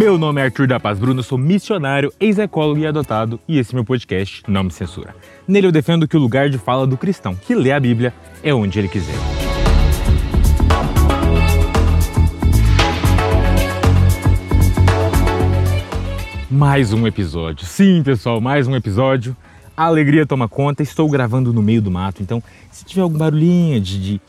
Meu nome é Arthur da Paz Bruno, sou missionário, ex-ecólogo e adotado, e esse meu podcast Não Me Censura. Nele eu defendo que o lugar de fala do cristão que lê a Bíblia é onde ele quiser. Mais um episódio. Sim, pessoal, mais um episódio. A alegria toma conta. Estou gravando no meio do mato, então se tiver algum barulhinho de, de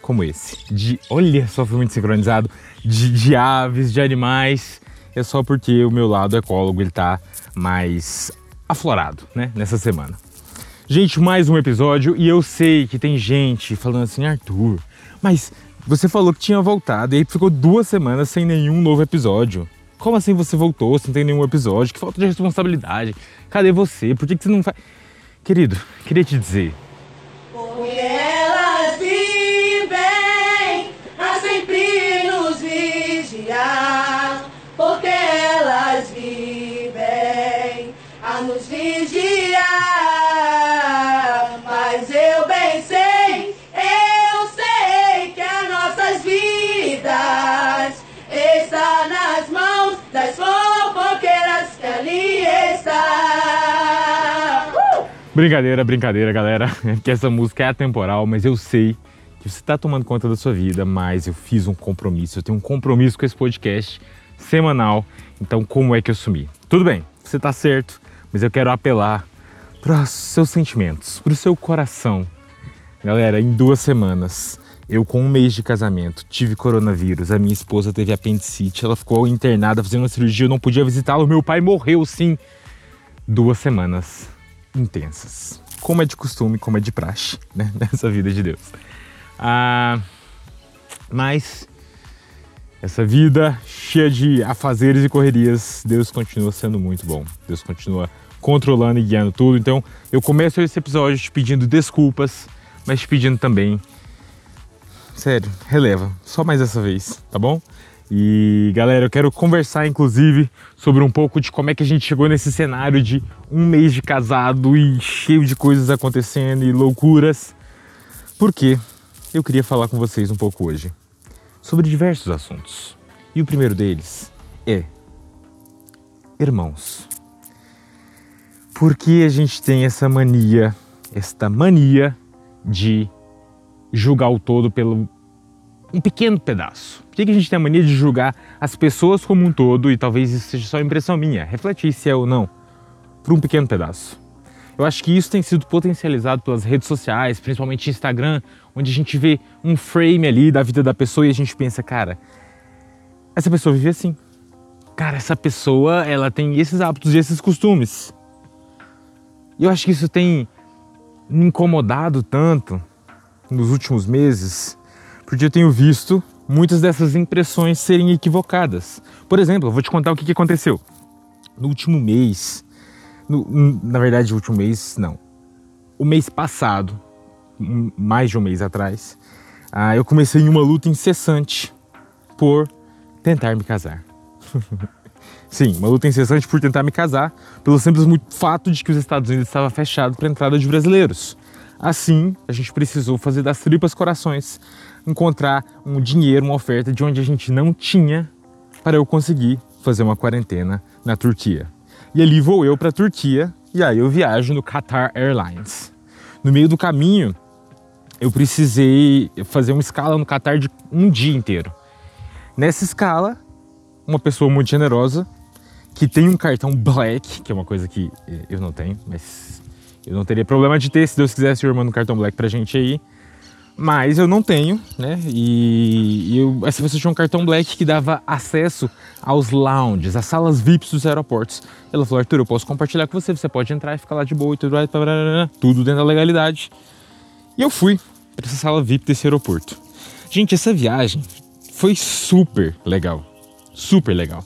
como esse, de olha só, foi muito sincronizado, de, de aves, de animais, é só porque o meu lado ecólogo ele tá mais aflorado, né, nessa semana. Gente, mais um episódio e eu sei que tem gente falando assim, Arthur, mas você falou que tinha voltado e aí ficou duas semanas sem nenhum novo episódio. Como assim você voltou sem ter nenhum episódio? Que falta de responsabilidade. Cadê você? Por que, que você não faz. Querido, queria te dizer, Porque Brincadeira, brincadeira, galera. Que essa música é atemporal, mas eu sei que você está tomando conta da sua vida, mas eu fiz um compromisso. Eu tenho um compromisso com esse podcast semanal. Então, como é que eu sumi? Tudo bem, você está certo, mas eu quero apelar para os seus sentimentos, para o seu coração. Galera, em duas semanas, eu com um mês de casamento tive coronavírus, a minha esposa teve apendicite, ela ficou internada fazendo uma cirurgia, eu não podia visitá-lo, meu pai morreu sim. Duas semanas intensas. Como é de costume, como é de praxe, né? Nessa vida de Deus. Ah, mas essa vida cheia de afazeres e correrias, Deus continua sendo muito bom. Deus continua controlando e guiando tudo. Então eu começo esse episódio te pedindo desculpas, mas te pedindo também. Sério, releva. Só mais essa vez, tá bom? E galera, eu quero conversar inclusive sobre um pouco de como é que a gente chegou nesse cenário de um mês de casado e cheio de coisas acontecendo e loucuras. Porque eu queria falar com vocês um pouco hoje sobre diversos assuntos. E o primeiro deles é irmãos. Por que a gente tem essa mania, esta mania de julgar o todo pelo um pequeno pedaço? Por que a gente tem a mania de julgar as pessoas como um todo e talvez isso seja só impressão minha, refletir se é ou não, por um pequeno pedaço? Eu acho que isso tem sido potencializado pelas redes sociais, principalmente Instagram, onde a gente vê um frame ali da vida da pessoa e a gente pensa, cara, essa pessoa vive assim. Cara, essa pessoa, ela tem esses hábitos e esses costumes. E eu acho que isso tem me incomodado tanto nos últimos meses, porque eu tenho visto muitas dessas impressões serem equivocadas. Por exemplo, eu vou te contar o que que aconteceu. No último mês, no- na verdade, o último mês, não. O mês passado, mais de um mês atrás, ah, eu comecei em uma luta incessante por tentar me casar. Sim, uma luta incessante por tentar me casar, pelo simples fato de que os Estados Unidos estava fechado para entrada de brasileiros. Assim, a gente precisou fazer das tripas corações, encontrar um dinheiro, uma oferta de onde a gente não tinha para eu conseguir fazer uma quarentena na Turquia. E ali vou eu para a Turquia e aí eu viajo no Qatar Airlines. No meio do caminho, eu precisei fazer uma escala no Qatar de um dia inteiro. Nessa escala, uma pessoa muito generosa que tem um cartão black, que é uma coisa que eh, eu não tenho, mas eu não teria problema de ter, se Deus quisesse, eu mando um cartão black pra gente aí. Mas eu não tenho, né? E, eu, pessoa tinha um cartão black que dava acesso aos lounges, às salas VIPs dos aeroportos. Ela falou, Arthur, eu posso compartilhar com você, você pode entrar e ficar lá de boa e tudo, tudo dentro da legalidade. E eu fui para essa sala VIP desse aeroporto. Gente, essa viagem foi super legal. Super legal.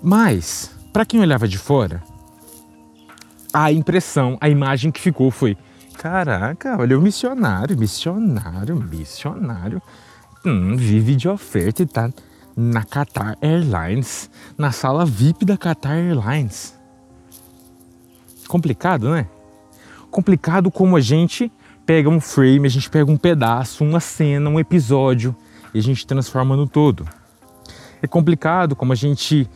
Mas, para quem olhava de fora, a impressão, a imagem que ficou foi: caraca, olha o missionário, missionário, missionário. Hum, vive de oferta e tá na Qatar Airlines, na sala VIP da Qatar Airlines. Complicado, né? Complicado como a gente pega um frame, a gente pega um pedaço, uma cena, um episódio e a gente transforma no todo. É complicado como a gente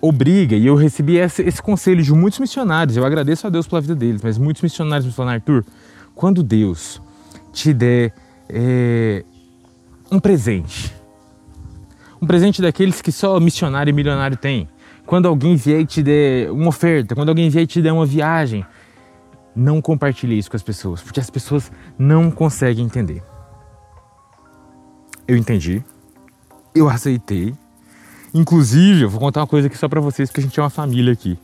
obriga, e eu recebi esse, esse, conselho de muitos missionários, eu agradeço a Deus pela vida deles, mas muitos missionários me falaram, Arthur, quando Deus te der é, um presente, um presente daqueles que só missionário e milionário tem, quando alguém vier e te der uma oferta, quando alguém vier e te der uma viagem, não compartilhe isso com as pessoas, porque as pessoas não conseguem entender. Eu entendi, eu aceitei, Inclusive, eu vou contar uma coisa aqui só para vocês, porque a gente é uma família aqui.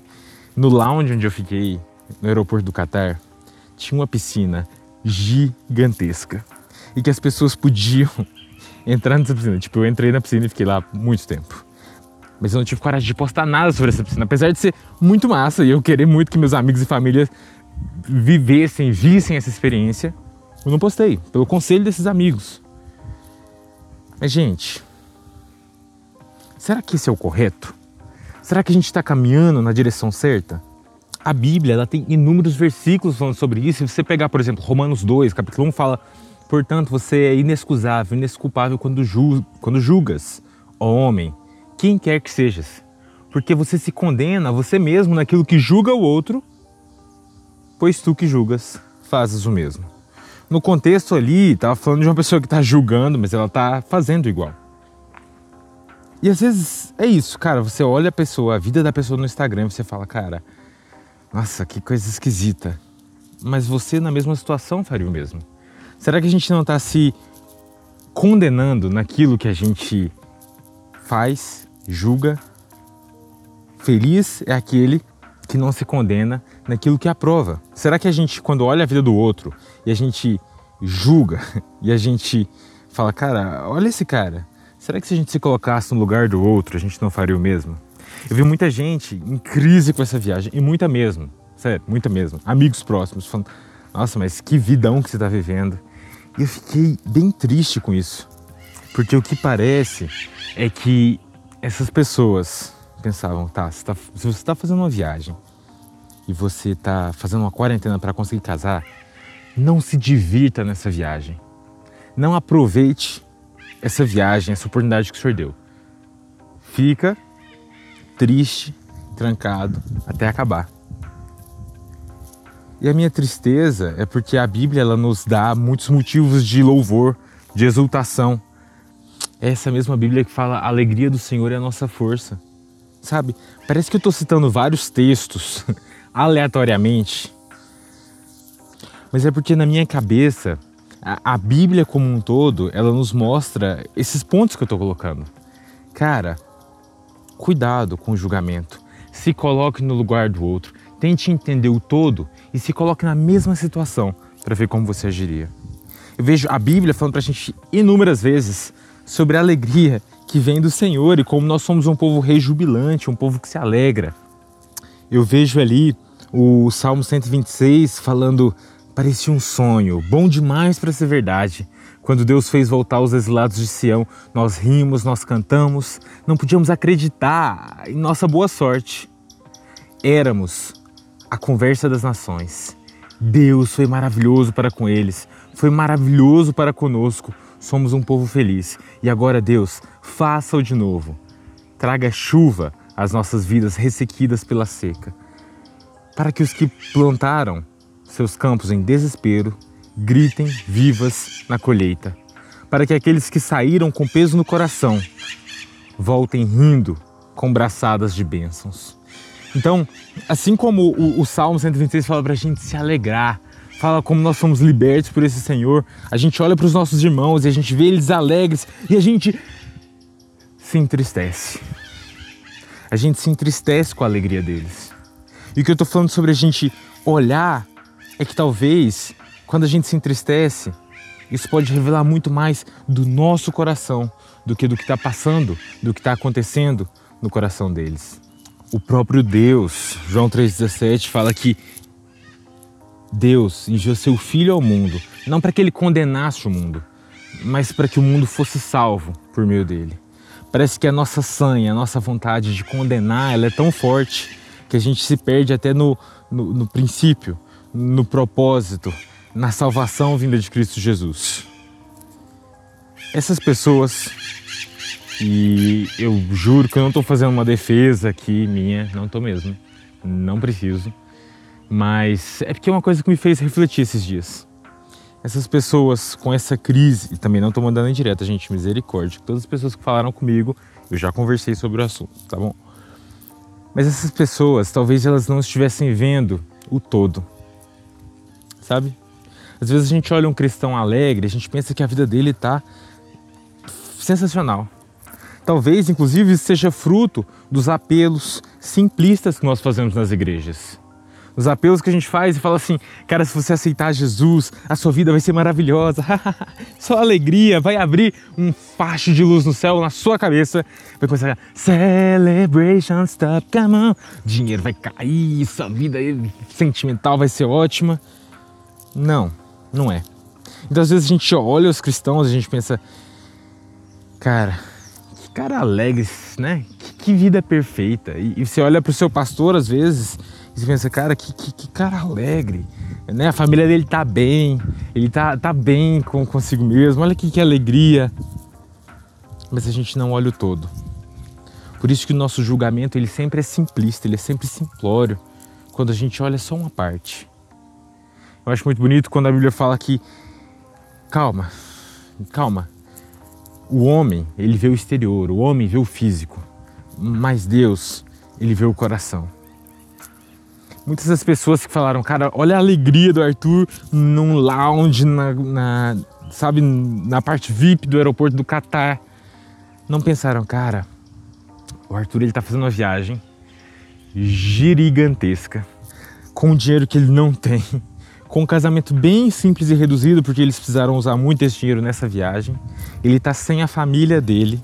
No lounge onde eu fiquei, no aeroporto do Catar, tinha uma piscina gigantesca e que as pessoas podiam entrar nessa piscina. Tipo, eu entrei na piscina e fiquei lá muito tempo. Mas eu não tive coragem de postar nada sobre essa piscina, apesar de ser muito massa e eu querer muito que meus amigos e família vivessem, vissem essa experiência. Eu não postei, pelo conselho desses amigos. Mas, gente, Será que esse é o correto? Será que a gente está caminhando na direção certa? A Bíblia ela tem inúmeros versículos falando sobre isso. Se você pegar, por exemplo, Romanos 2, capítulo 1, fala: Portanto, você é inexcusável, inesculpável quando, ju quando julgas, ó homem, quem quer que sejas, porque você se condena a você mesmo naquilo que julga o outro, pois tu que julgas fazes o mesmo. No contexto ali, estava falando de uma pessoa que está julgando, mas ela está fazendo igual. E às vezes é isso, cara. Você olha a pessoa, a vida da pessoa no Instagram, você fala, cara, nossa, que coisa esquisita. Mas você, na mesma situação, faria o mesmo. Será que a gente não está se condenando naquilo que a gente faz, julga? Feliz é aquele que não se condena naquilo que aprova. Será que a gente, quando olha a vida do outro e a gente julga e a gente fala, cara, olha esse cara, Será que se a gente se colocasse no lugar do outro, a gente não faria o mesmo? Eu vi muita gente em crise com essa viagem, e muita mesmo, sério, muita mesmo. Amigos próximos falando: Nossa, mas que vidão que você está vivendo. E eu fiquei bem triste com isso, porque o que parece é que essas pessoas pensavam: tá, se, tá, se você está fazendo uma viagem e você está fazendo uma quarentena para conseguir casar, não se divirta nessa viagem. Não aproveite essa viagem, essa oportunidade que o Senhor deu. Fica triste, trancado até acabar. E a minha tristeza é porque a Bíblia ela nos dá muitos motivos de louvor, de exultação. É essa mesma Bíblia que fala a alegria do Senhor é a nossa força. Sabe? Parece que eu estou citando vários textos aleatoriamente. Mas é porque na minha cabeça a, a Bíblia como um todo, ela nos mostra esses pontos que eu estou colocando. Cara, cuidado com o julgamento. Se coloque no lugar do outro. Tente entender o todo e se coloque na mesma situação para ver como você agiria. Eu vejo a Bíblia falando para a gente inúmeras vezes sobre a alegria que vem do Senhor e como nós somos um povo rejubilante, um povo que se alegra. Eu vejo ali o Salmo 126 falando Parecia um sonho, bom demais para ser verdade. Quando Deus fez voltar os exilados de Sião, nós rimos, nós cantamos, não podíamos acreditar em nossa boa sorte. Éramos a conversa das nações. Deus foi maravilhoso para com eles, foi maravilhoso para conosco. Somos um povo feliz. E agora, Deus, faça-o de novo. Traga chuva às nossas vidas ressequidas pela seca, para que os que plantaram seus campos em desespero, gritem vivas na colheita, para que aqueles que saíram com peso no coração voltem rindo com braçadas de bênçãos. Então, assim como o, o Salmo 126 fala para a gente se alegrar, fala como nós somos libertos por esse Senhor, a gente olha para os nossos irmãos e a gente vê eles alegres e a gente se entristece. A gente se entristece com a alegria deles. E o que eu estou falando sobre a gente olhar é que talvez quando a gente se entristece, isso pode revelar muito mais do nosso coração do que do que está passando, do que está acontecendo no coração deles. O próprio Deus, João 3,17, fala que Deus enviou seu Filho ao mundo, não para que ele condenasse o mundo, mas para que o mundo fosse salvo por meio dele. Parece que a nossa sanha, a nossa vontade de condenar, ela é tão forte que a gente se perde até no, no, no princípio, no propósito, na salvação vinda de Cristo Jesus. Essas pessoas E eu juro que eu não estou fazendo uma defesa aqui minha, não estou mesmo. Não preciso. Mas é porque é uma coisa que me fez refletir esses dias. Essas pessoas com essa crise, e também não estou mandando em direta, gente, misericórdia. Todas as pessoas que falaram comigo, eu já conversei sobre o assunto, tá bom? Mas essas pessoas, talvez elas não estivessem vendo o todo, sabe? Às vezes a gente olha um cristão alegre, a gente pensa que a vida dele está sensacional. Talvez, inclusive, seja fruto dos apelos simplistas que nós fazemos nas igrejas. Os apelos que a gente faz e fala assim, cara, se você aceitar Jesus, a sua vida vai ser maravilhosa, só alegria, vai abrir um facho de luz no céu na sua cabeça, vai começar a celebration stop, come on, dinheiro vai cair, sua vida sentimental vai ser ótima. Não, não é. Então às vezes a gente olha os cristãos e a gente pensa, cara, que cara alegre, né? Que, que vida perfeita. E, e você olha para o seu pastor às vezes e você pensa, cara, que, que, que, cara alegre. Né? A família dele tá bem, ele tá, tá bem com, consigo mesmo, olha que, que alegria. Mas a gente não olha o todo. Por isso que o nosso julgamento ele sempre é simplista, ele é sempre simplório, quando a gente olha só uma parte. Eu acho muito bonito quando a Bíblia fala que calma, calma. O homem, ele vê o exterior, o homem vê o físico, mas Deus, ele vê o coração. Muitas das pessoas que falaram, cara, olha a alegria do Arthur num lounge, na, na sabe, na parte VIP do aeroporto do Catar, não pensaram, cara, o Arthur ele tá fazendo uma viagem gigantesca com dinheiro que ele não tem com um casamento bem simples e reduzido, porque eles precisaram usar muito esse dinheiro nessa viagem. Ele está sem a família dele,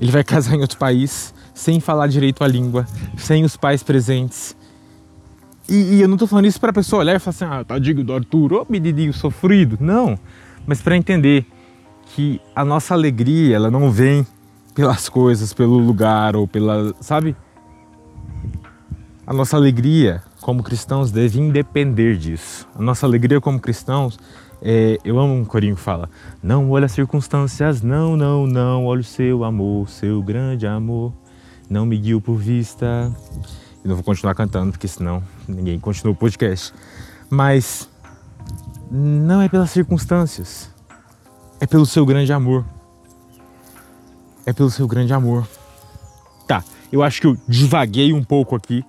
ele vai casar em outro país, sem falar direito a língua, sem os pais presentes. E, e eu não estou falando isso para a pessoa olhar e falar assim, ah, tadinho do Arthur, ô menino sofrido. Não, mas para entender que a nossa alegria, ela não vem pelas coisas, pelo lugar ou pela, sabe? A nossa alegria como cristãos, deve independer disso. A nossa alegria como cristãos, é, eu amo um corinho que fala: Não olha as circunstâncias, não, não, não, olha o seu amor, seu grande amor, não me guio por vista. E não vou continuar cantando, porque senão ninguém continua o podcast. Mas não é pelas circunstâncias, é pelo seu grande amor. É pelo seu grande amor. Tá, eu acho que eu divaguei um pouco aqui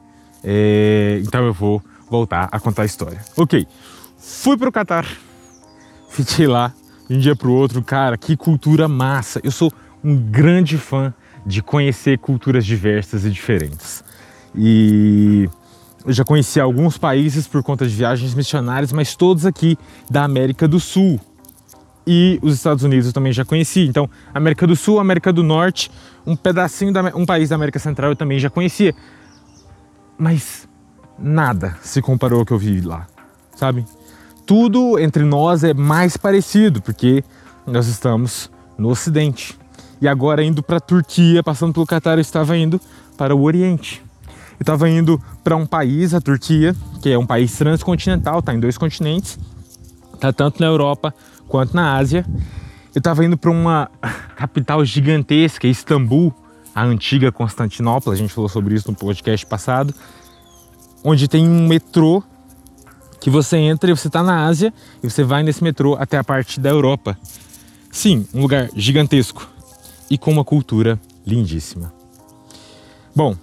é, então eu vou voltar a contar a história. Ok, fui para o Catar, fiquei lá de um dia para o outro, cara, que cultura massa. Eu sou um grande fã de conhecer culturas diversas e diferentes. E eu já conheci alguns países por conta de viagens missionárias, mas todos aqui da América do Sul. E os Estados Unidos eu também já conheci. Então, América do Sul, América do Norte, um pedacinho da um país da América Central eu também já conhecia mas nada se comparou ao que eu vi lá, sabe? Tudo entre nós é mais parecido, porque nós estamos no Ocidente. E agora indo para a Turquia, passando pelo Catar, eu estava indo para o Oriente. Eu estava indo para um país, a Turquia, que é um país transcontinental, está em dois continentes, está tanto na Europa quanto na Ásia. Eu estava indo para uma capital gigantesca, Istambul, a antiga Constantinopla, a gente falou sobre isso no podcast passado, onde tem um metrô que você entra e você está na Ásia e você vai nesse metrô até a parte da Europa. Sim, um lugar gigantesco e com uma cultura lindíssima. Bom,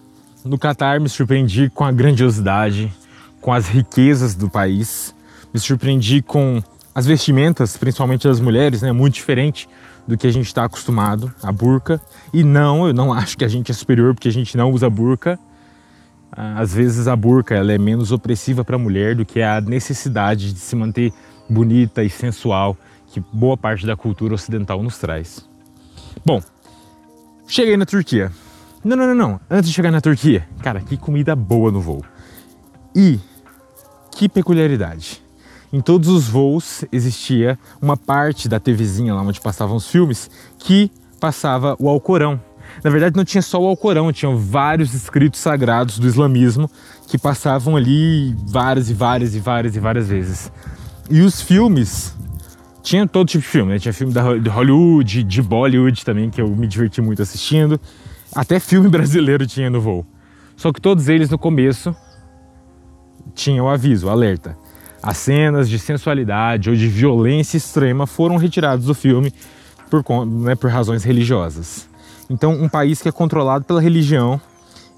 no Catar me surpreendi com a grandiosidade, com as riquezas do país, me surpreendi com as vestimentas, principalmente das mulheres, né, muito diferente do que a gente está acostumado, a burca. E não, eu não acho que a gente é superior porque a gente não usa burca. Ah, às vezes a burca ela é menos opressiva para a mulher do que a necessidade de se manter bonita e sensual que boa parte da cultura ocidental nos traz. Bom, cheguei na Turquia. Não, não, não, não. Antes de chegar na Turquia, cara, que comida boa no voo. E que peculiaridade em todos os voos existia uma parte da TVzinha lá onde passavam os filmes que passava o Alcorão. Na verdade, não tinha só o Alcorão, tinham vários escritos sagrados do islamismo que passavam ali várias e várias e várias e várias vezes. E os filmes tinha todo tipo de filme, né? Tinha filme da, de Hollywood, de Bollywood também, que eu me diverti muito assistindo. Até filme brasileiro tinha no voo. Só que todos eles no começo tinham o aviso, o alerta. As cenas de sensualidade ou de violência extrema foram retiradas do filme por, né, por razões religiosas. Então, um país que é controlado pela religião,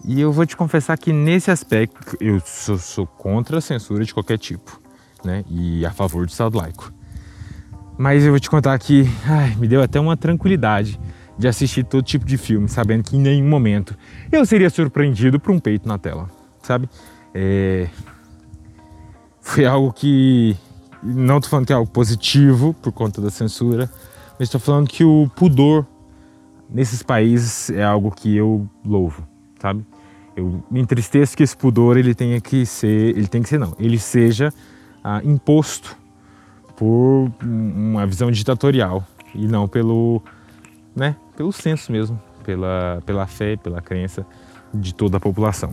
e eu vou te confessar que nesse aspecto eu sou, sou contra a censura de qualquer tipo, né, e a favor do Estado laico. Mas eu vou te contar que ai, me deu até uma tranquilidade de assistir todo tipo de filme, sabendo que em nenhum momento eu seria surpreendido por um peito na tela, sabe? É... Foi algo que. Não tô falando que é algo positivo por conta da censura, mas estou falando que o pudor nesses países é algo que eu louvo, sabe? Eu me entristeço que esse pudor ele tenha que ser, ele tem que ser não, ele seja ah, imposto por uma visão ditatorial e não pelo, né, pelo senso mesmo, pela, pela fé, pela crença de toda a população.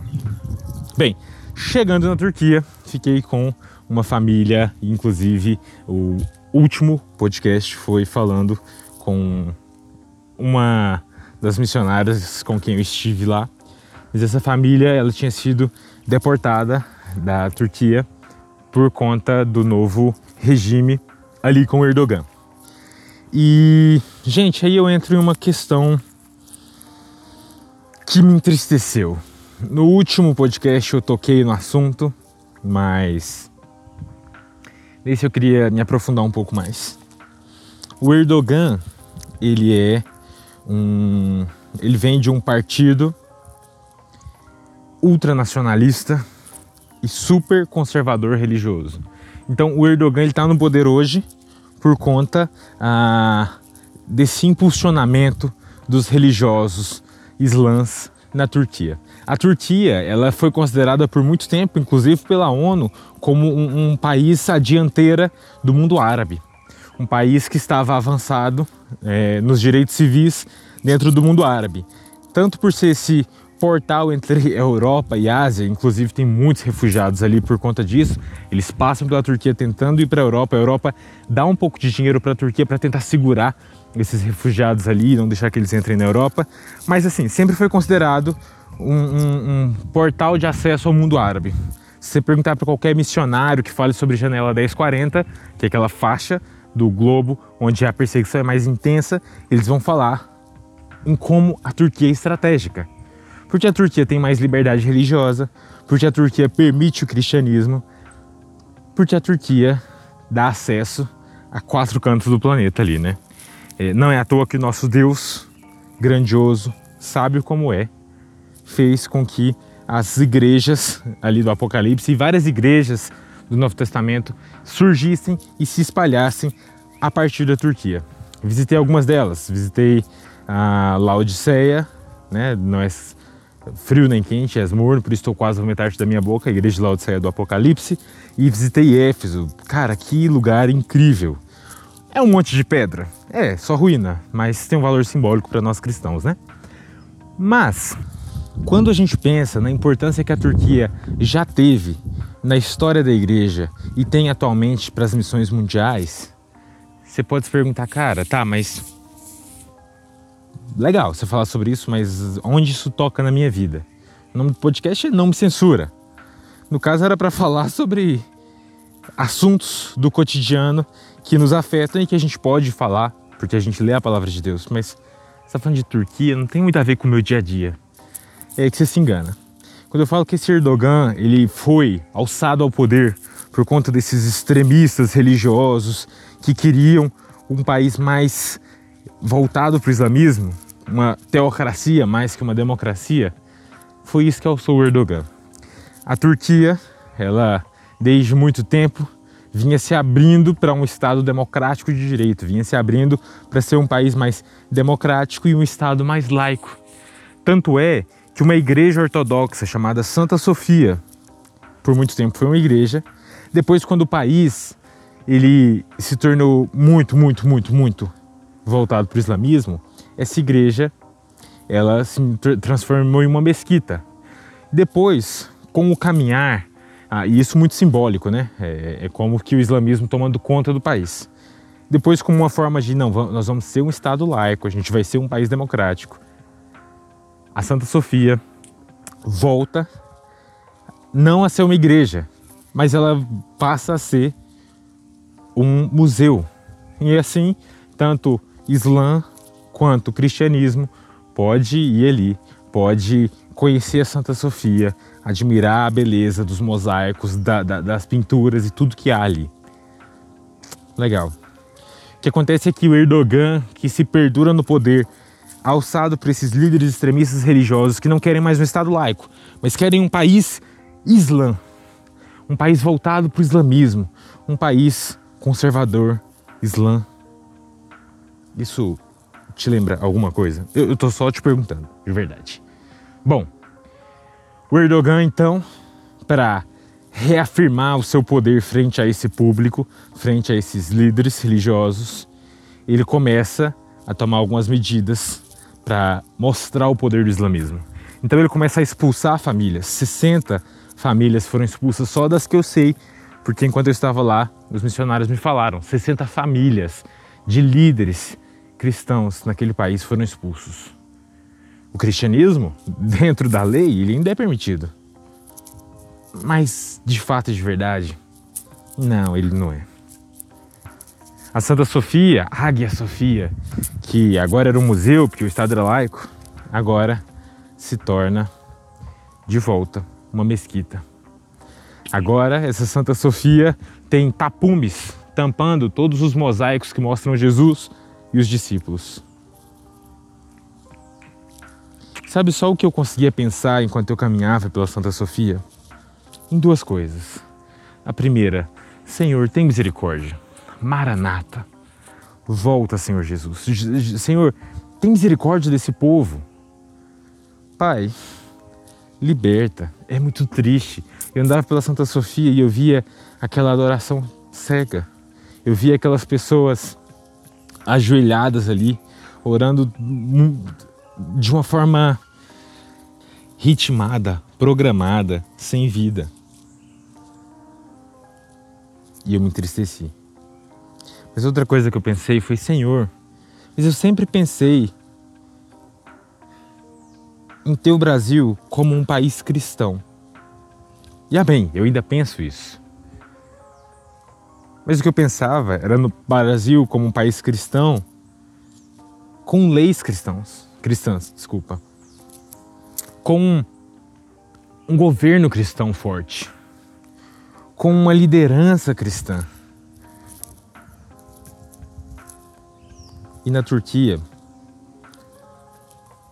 Bem, chegando na Turquia, fiquei com uma família, inclusive o último podcast foi falando com uma das missionárias com quem eu estive lá. Mas essa família, ela tinha sido deportada da Turquia por conta do novo regime ali com Erdogan. E, gente, aí eu entro em uma questão que me entristeceu. No último podcast eu toquei no assunto, mas nesse eu queria me aprofundar um pouco mais. O Erdogan, ele é um ele vem de um partido ultranacionalista e super conservador religioso. Então o Erdogan está no poder hoje por conta ah, desse impulsionamento dos religiosos islãs na Turquia. A Turquia ela foi considerada por muito tempo, inclusive pela ONU, como um, um país à dianteira do mundo árabe, um país que estava avançado é, nos direitos civis dentro do mundo árabe, tanto por ser esse portal entre Europa e Ásia, inclusive tem muitos refugiados ali por conta disso. Eles passam pela Turquia tentando ir para a Europa. A Europa dá um pouco de dinheiro para a Turquia para tentar segurar esses refugiados ali, não deixar que eles entrem na Europa. Mas assim, sempre foi considerado um, um, um portal de acesso ao mundo árabe. Se você perguntar para qualquer missionário que fale sobre janela 1040, que é aquela faixa do globo onde a perseguição é mais intensa, eles vão falar em como a Turquia é estratégica porque a Turquia tem mais liberdade religiosa, porque a Turquia permite o cristianismo, porque a Turquia dá acesso a quatro cantos do planeta ali, né? É, não é à toa que nosso Deus, grandioso, sábio como é, fez com que as igrejas ali do Apocalipse e várias igrejas do Novo Testamento surgissem e se espalhassem a partir da Turquia. Visitei algumas delas, visitei a Laodiceia, né? Não é frio nem quente, és morno, por isso estou quase a metade da minha boca, a igreja de Laodiceia do Apocalipse, e visitei Éfeso. Cara, que lugar incrível! É um monte de pedra, é, só ruína, mas tem um valor simbólico para nós cristãos, né? Mas, quando a gente pensa na importância que a Turquia já teve na história da igreja e tem atualmente para as missões mundiais, você pode se perguntar, cara, tá, mas legal você falar sobre isso, mas onde isso toca na minha vida? O nome do podcast é Não Me Censura. No caso era para falar sobre assuntos do cotidiano que nos afetam e que a gente pode falar, porque a gente lê a palavra de Deus, mas você está falando de Turquia, não tem muito a ver com o meu dia a dia. É que você se engana. Quando eu falo que esse Erdogan ele foi alçado ao poder por conta desses extremistas religiosos que queriam um país mais voltado para o islamismo, uma teocracia mais que uma democracia, foi isso que alçou o Erdogan. A Turquia, ela desde muito tempo vinha se abrindo para um Estado democrático de direito, vinha se abrindo para ser um país mais democrático e um Estado mais laico. Tanto é que uma igreja ortodoxa chamada Santa Sofia, por muito tempo foi uma igreja, depois quando o país ele se tornou muito, muito, muito, muito voltado para o islamismo, essa igreja ela se transformou em uma mesquita. Depois, com o caminhar, ah, e isso muito simbólico, né? É, é como que o islamismo tomando conta do país. depois como uma forma de não, nós vamos ser um estado laico, a gente vai ser um país democrático. A Santa Sofia volta não a ser uma igreja, mas ela passa a ser um museu. E assim, tanto Islã quanto cristianismo pode ir ali, pode conhecer a Santa Sofia, admirar a beleza dos mosaicos, da, da, das pinturas e tudo que há ali. Legal. O que acontece é que o Erdogan, que se perdura no poder, alçado por esses líderes extremistas religiosos que não querem mais um Estado laico, mas querem um país islã, um país voltado para o islamismo, um país conservador, islã. Isso te lembra alguma coisa? Eu, tô só te perguntando, de verdade. Bom, o Erdogan então, para reafirmar o seu poder frente a esse público, frente a esses líderes religiosos, ele começa a tomar algumas medidas para mostrar o poder do islamismo. Então ele começa a expulsar famílias. 60 famílias foram expulsas só das que eu sei, porque enquanto eu estava lá, os missionários me falaram, 60 famílias de líderes cristãos naquele país foram expulsos. O cristianismo, dentro da lei, ele ainda é permitido. Mas, de fato e de verdade, não, ele não é. A Santa Sofia, a Águia Sofia, que agora era um museu, porque o Estado era laico, agora se torna de volta uma mesquita. Agora, essa Santa Sofia tem tapumes tampando todos os mosaicos que mostram Jesus e os discípulos. Sabe só o que eu conseguia pensar enquanto eu caminhava pela Santa Sofia? Em duas coisas. A primeira, Senhor, tem misericórdia. Maranata. Volta, Senhor Jesus. Senhor, tem misericórdia desse povo. Pai, liberta. É muito triste. Eu andava pela Santa Sofia e eu via aquela adoração cega. Eu via aquelas pessoas ajoelhadas ali, orando de uma forma ritmada, programada, sem vida. E eu me entristeci. Mas outra coisa que eu pensei foi: Senhor, mas eu sempre pensei em ter o Brasil como um país cristão. E ah, bem, eu ainda penso isso. Mas o que eu pensava era no Brasil como um país cristão com leis cristãos, cristãs, desculpa. Com um governo cristão forte, com uma liderança cristã. E na Turquia,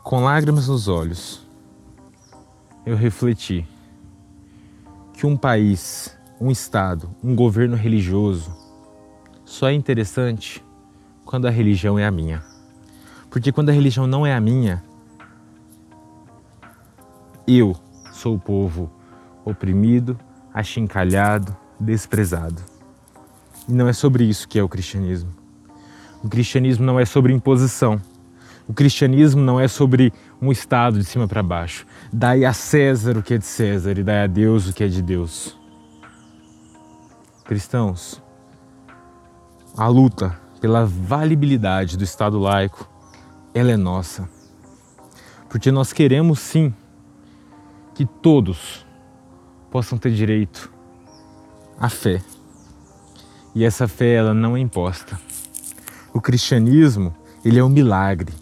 com lágrimas nos olhos, eu refleti que um país um Estado, um governo religioso, só é interessante quando a religião é a minha. Porque quando a religião não é a minha, eu sou o povo oprimido, achincalhado, desprezado. E não é sobre isso que é o cristianismo. O cristianismo não é sobre imposição. O cristianismo não é sobre um Estado de cima para baixo. Dai a César o que é de César e dai a Deus o que é de Deus cristãos, a luta pela valibilidade do Estado laico, ela é nossa. Porque nós queremos sim que todos possam ter direito à fé. E essa fé ela não é imposta. O cristianismo, ele é um milagre.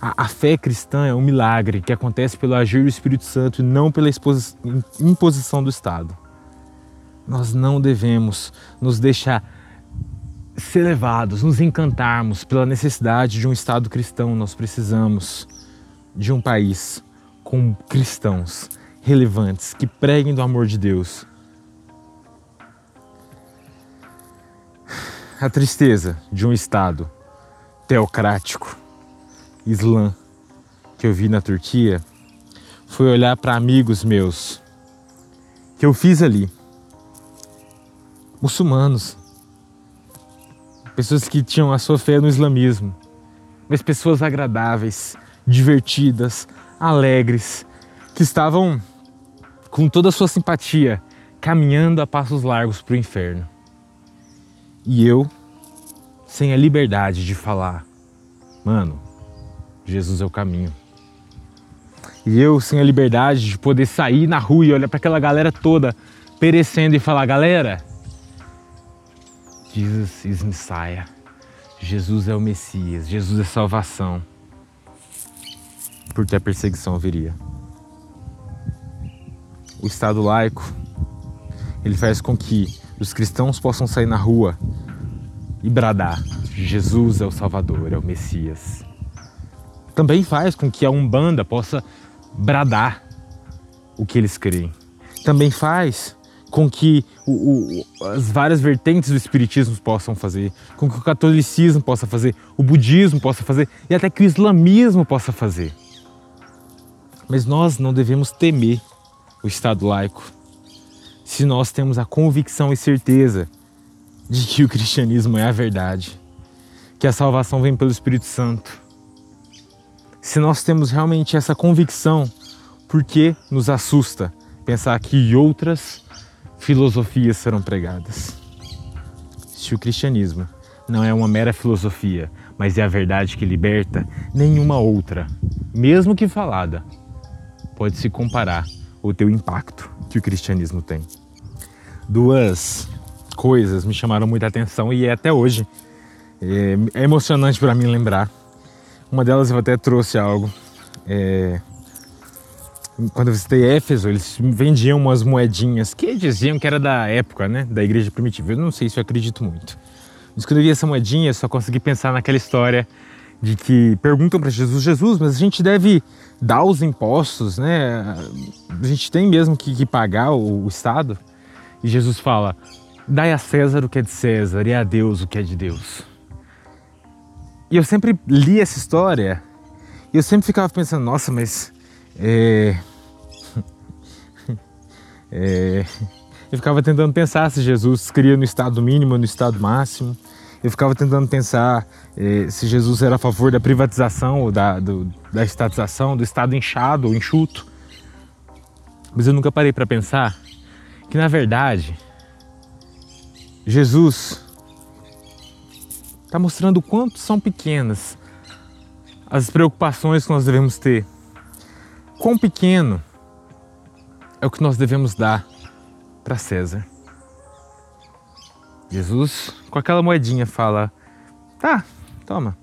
A, a fé cristã é um milagre que acontece pelo agir do Espírito Santo e não pela imposição do Estado. Nós não devemos nos deixar ser levados, nos encantarmos pela necessidade de um Estado cristão. Nós precisamos de um país com cristãos relevantes que preguem do amor de Deus. A tristeza de um Estado teocrático, islã, que eu vi na Turquia, foi olhar para amigos meus que eu fiz ali. Muçulmanos, pessoas que tinham a sua fé no islamismo, mas pessoas agradáveis, divertidas, alegres, que estavam com toda a sua simpatia caminhando a passos largos para o inferno. E eu, sem a liberdade de falar, mano, Jesus é o caminho. E eu sem a liberdade de poder sair na rua e olhar para aquela galera toda perecendo e falar, galera, Jesus is Messiah. Jesus é o Messias, Jesus é salvação. Porque a perseguição viria. O Estado laico, ele faz com que os cristãos possam sair na rua e bradar: Jesus é o Salvador, é o Messias. Também faz com que a Umbanda possa bradar o que eles creem. Também faz com que o, o, as várias vertentes do Espiritismo possam fazer, com que o catolicismo possa fazer, o budismo possa fazer e até que o islamismo possa fazer. Mas nós não devemos temer o Estado laico se nós temos a convicção e certeza de que o cristianismo é a verdade, que a salvação vem pelo Espírito Santo se nós temos realmente essa convicção, por que nos assusta pensar que outras filosofias serão pregadas? Se o cristianismo não é uma mera filosofia, mas é a verdade que liberta, nenhuma outra, mesmo que falada, pode se comparar ao teu impacto que o cristianismo tem. Duas coisas me chamaram muita atenção e é até hoje é, é emocionante para mim lembrar. Uma delas eu até trouxe algo. É... Quando eu visitei Éfeso, eles vendiam umas moedinhas que diziam que era da época, né? Da igreja primitiva. Eu não sei se eu acredito muito. Mas quando eu vi essa moedinha, eu só consegui pensar naquela história de que perguntam para Jesus, Jesus, mas a gente deve dar os impostos, né? A gente tem mesmo que, que pagar o, o Estado? E Jesus fala, dai a César o que é de César e a Deus o que é de Deus. E eu sempre li essa história e eu sempre ficava pensando, nossa, mas. É... é... Eu ficava tentando pensar se Jesus cria no estado mínimo ou no estado máximo. Eu ficava tentando pensar é, se Jesus era a favor da privatização ou da, do, da estatização, do estado inchado ou enxuto. Mas eu nunca parei para pensar que, na verdade, Jesus está mostrando o quanto são pequenas as preocupações que nós devemos ter. Quão pequeno é o que nós devemos dar para César. Jesus, com aquela moedinha, fala: Tá, toma.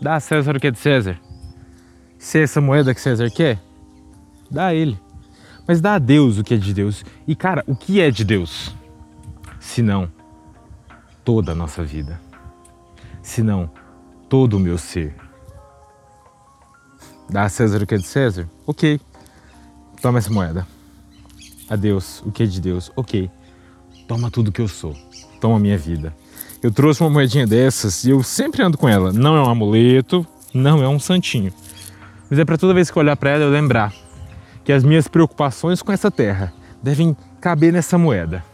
Dá a César o que é de César. Se é essa moeda que César quer, dá a ele. Mas dá a Deus o que é de Deus. E cara, o que é de Deus? Se não toda a nossa vida, senão todo o meu ser. Dá a César o que é de César? Ok. Toma essa moeda. A Deus o que é de Deus? Ok. Toma tudo que eu sou. Toma minha vida. Eu trouxe uma moedinha dessas e eu sempre ando com ela. Não é um amuleto, não é um santinho. Mas é para toda vez que eu olhar para ela eu lembrar que as minhas preocupações com essa terra devem caber nessa moeda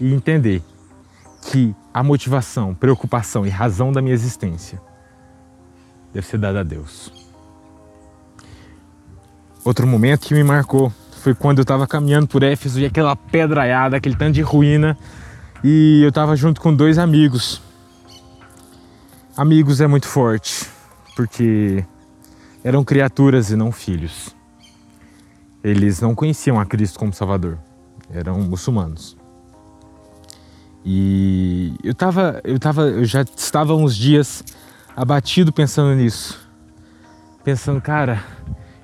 e entender que a motivação, preocupação e razão da minha existência deve ser dada a Deus. Outro momento que me marcou foi quando eu estava caminhando por Éfeso e aquela pedraiada, aquele tanto de ruína, e eu estava junto com dois amigos. Amigos é muito forte, porque eram criaturas e não filhos. Eles não conheciam a Cristo como Salvador, eram muçulmanos. E eu tava, eu tava, eu já estava uns dias abatido pensando nisso. Pensando, cara,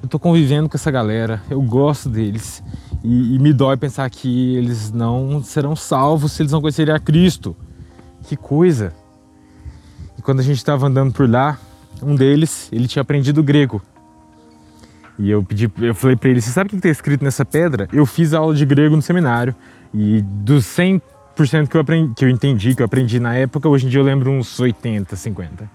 eu tô convivendo com essa galera, eu gosto deles. E, e me dói pensar que eles não serão salvos se eles não conhecerem a Cristo. Que coisa! E quando a gente estava andando por lá, um deles, ele tinha aprendido grego. E eu pedi, eu falei para ele, você sabe o que está escrito nessa pedra? Eu fiz aula de grego no seminário e dos 100 que eu, aprendi, que eu entendi, que eu aprendi na época, hoje em dia eu lembro uns 80, 50.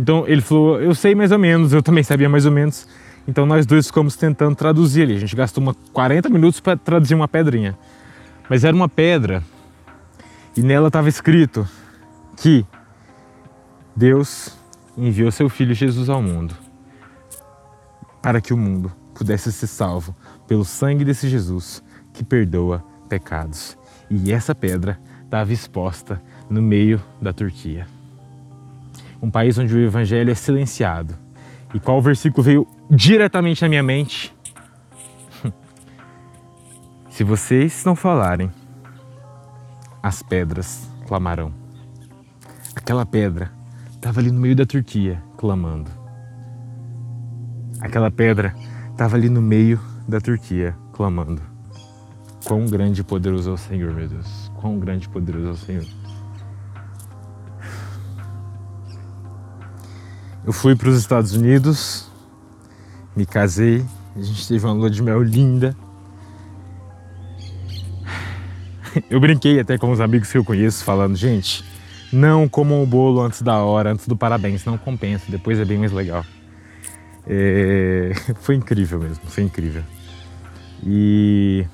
Então ele falou, eu sei mais ou menos, eu também sabia mais ou menos. Então nós dois ficamos tentando traduzir ali. A gente gastou uma 40 minutos para traduzir uma pedrinha. Mas era uma pedra e nela estava escrito que Deus enviou seu filho Jesus ao mundo para que o mundo pudesse ser salvo pelo sangue desse Jesus que perdoa pecados. E essa pedra estava exposta no meio da Turquia. Um país onde o evangelho é silenciado. E qual versículo veio diretamente na minha mente? Se vocês não falarem, as pedras clamarão. Aquela pedra estava ali no meio da Turquia clamando. Aquela pedra estava ali no meio da Turquia clamando. Quão grande e poderoso é o Senhor, meu Deus. Quão grande e poderoso é o Senhor. Eu fui para os Estados Unidos, me casei, a gente teve uma lua de mel linda. Eu brinquei até com os amigos que eu conheço, falando: gente, não comam o bolo antes da hora, antes do parabéns, não compensa, depois é bem mais legal. É... Foi incrível mesmo, foi incrível. E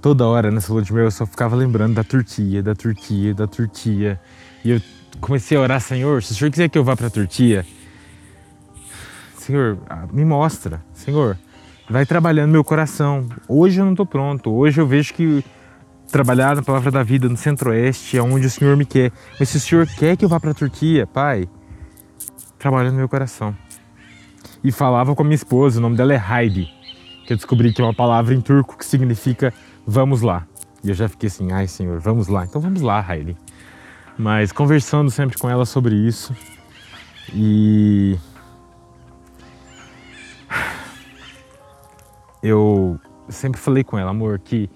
toda hora nessa lua de mel eu só ficava lembrando da Turquia, da Turquia, da Turquia. E eu comecei a orar, Senhor, se o Senhor quiser que eu vá para a Turquia, Senhor, ah, me mostra, Senhor, vai trabalhando meu coração. Hoje eu não estou pronto, hoje eu vejo que trabalhar na Palavra da Vida no Centro-Oeste é onde o Senhor me quer. Mas se o Senhor quer que eu vá para a Turquia, Pai, trabalha no meu coração. E falava com a minha esposa, o nome dela é Heidi, que eu descobri que é uma palavra em turco que significa vamos lá. E eu já fiquei assim, ai Senhor, vamos lá. Então vamos lá, Heidi. Mas conversando sempre com ela sobre isso. E eu sempre falei com ela, amor, que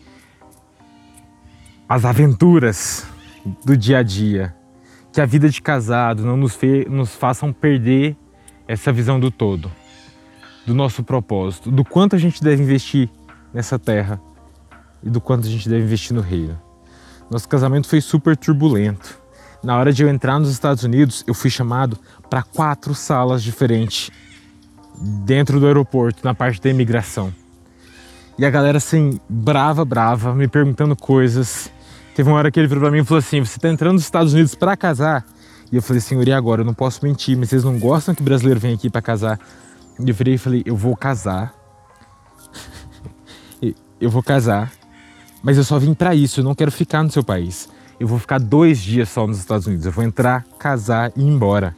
as aventuras do dia a dia, que a vida de casado não nos, fe nos façam perder essa visão do todo, do nosso propósito, do quanto a gente deve investir nessa terra e do quanto a gente deve investir no reino. Nosso casamento foi super turbulento. Na hora de eu entrar nos Estados Unidos, eu fui chamado para quatro salas diferentes dentro do aeroporto, na parte da imigração. E a galera assim, brava, brava, me perguntando coisas. Teve uma hora que ele virou pra mim e falou assim: Você tá entrando nos Estados Unidos para casar? E eu falei, senhor, e agora? Eu não posso mentir, mas vocês não gostam que brasileiro venha aqui para casar? E eu virei e falei: Eu vou casar. eu vou casar, mas eu só vim para isso, eu não quero ficar no seu país eu vou ficar dois dias só nos Estados Unidos. Eu vou entrar, casar e ir embora.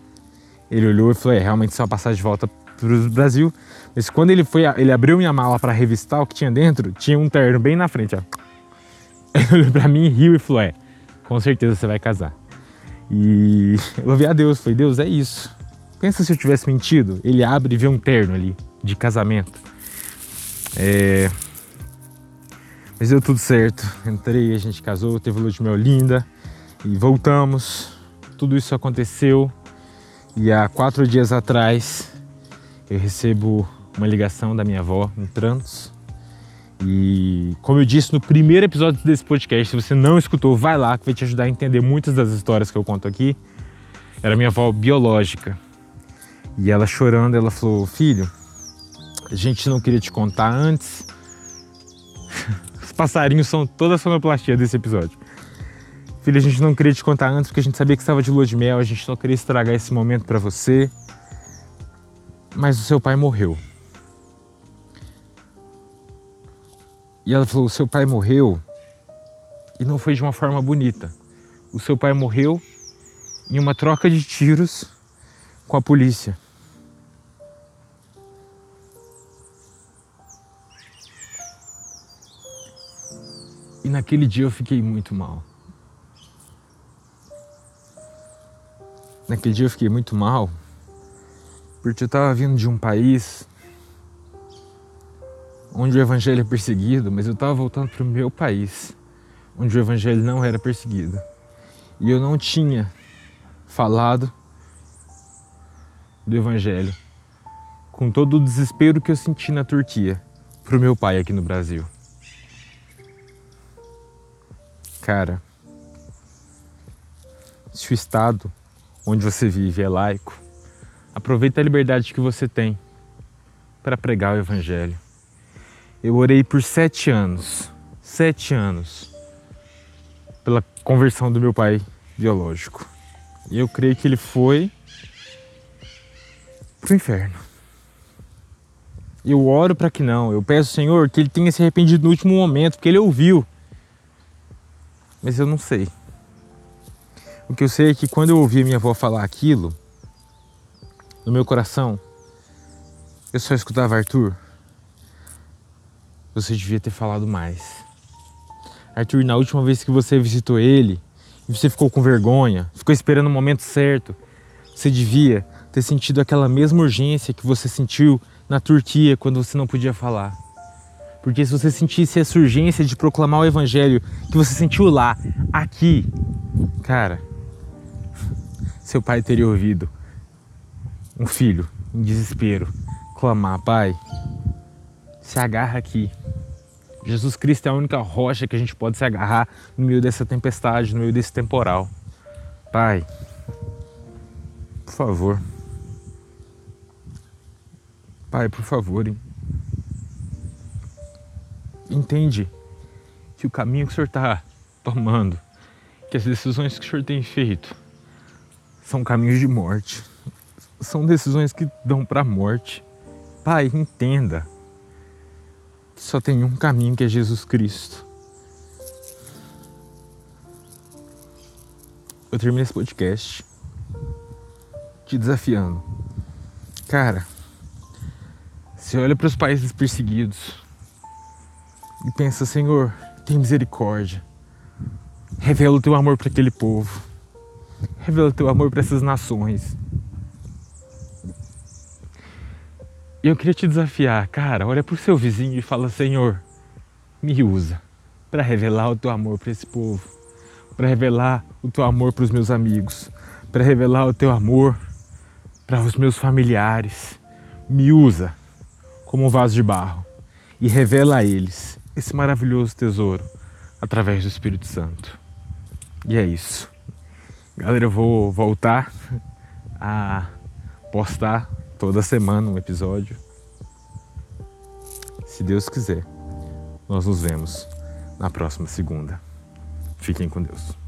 Ele olhou e falou: é, realmente isso é uma passagem de volta para o Brasil. Mas quando ele foi, ele abriu minha mala para revistar o que tinha dentro, tinha um terno bem na frente, ó. Ele olhou para mim, riu e falou: é, com certeza você vai casar. E eu ouvi a Deus, falei: Deus, é isso. Pensa se eu tivesse mentido. Ele abre e vê um terno ali de casamento. É, mas deu tudo certo. Entrei, a gente casou, teve lua de mel linda e voltamos. Tudo isso aconteceu e há quatro dias atrás eu recebo uma ligação da minha avó em Trantos. E como eu disse no primeiro episódio desse podcast, se você não escutou, vai lá que vai te ajudar a entender muitas das histórias que eu conto aqui. Era minha avó biológica. E ela chorando, ela falou: "Filho, a gente não queria te contar antes, passarinhos são toda a sonoplastia desse episódio. Filha, a gente não queria te contar antes porque a gente sabia que estava de lua de mel, a gente não queria estragar esse momento para você. Mas o seu pai morreu. E ela falou: o seu pai morreu e não foi de uma forma bonita. O seu pai morreu em uma troca de tiros com a polícia. E naquele dia eu fiquei muito mal. Naquele dia eu fiquei muito mal porque eu estava vindo de um país onde o evangelho é perseguido, mas eu estava voltando para o meu país, onde o evangelho não era perseguido. E eu não tinha falado do evangelho com todo o desespero que eu senti na Turquia para o meu pai aqui no Brasil. Cara, se o estado onde você vive é laico, aproveita a liberdade que você tem para pregar o Evangelho. Eu orei por sete anos, sete anos, pela conversão do meu pai biológico. E eu creio que ele foi pro inferno. Eu oro para que não. Eu peço, Senhor, que ele tenha se arrependido no último momento, porque ele ouviu Mas eu não sei. O que eu sei é que quando eu ouvi minha avó falar aquilo, no meu coração, eu só escutava Arthur. Você devia ter falado mais. Arthur, na última vez que você visitou ele, você ficou com vergonha, ficou esperando o momento certo, você devia ter sentido aquela mesma urgência que você sentiu na Turquia quando você não podia falar. Porque se você sentisse essa urgência de proclamar o evangelho que você sentiu lá, aqui, cara, seu pai teria ouvido um filho em desespero clamar: Pai, se agarra aqui. Jesus Cristo é a única rocha que a gente pode se agarrar no meio dessa tempestade, no meio desse temporal. Pai, por favor. Pai, por favor, hein? Entende que o caminho que o Senhor está tomando, que as decisões que o Senhor tem feito, são caminhos de morte, são decisões que dão para a morte. Pai, entenda que só tem um caminho que é Jesus Cristo. Eu termino esse podcast te desafiando. Cara, você olha para os países perseguidos e pensa, Senhor, tem misericórdia. Revela o teu amor para aquele povo. Revela o teu amor para essas nações. E eu queria te desafiar, cara, olha para o seu vizinho e fala: Senhor, me usa para revelar o teu amor para esse povo, para revelar o teu amor para os meus amigos, para revelar o teu amor para os meus familiares. Me usa como um vaso de barro e revela a eles esse maravilhoso tesouro através do Espírito Santo. E é isso. Galera, eu vou voltar a postar toda semana um episódio. Se Deus quiser, nós nos vemos na próxima segunda. Fiquem com Deus.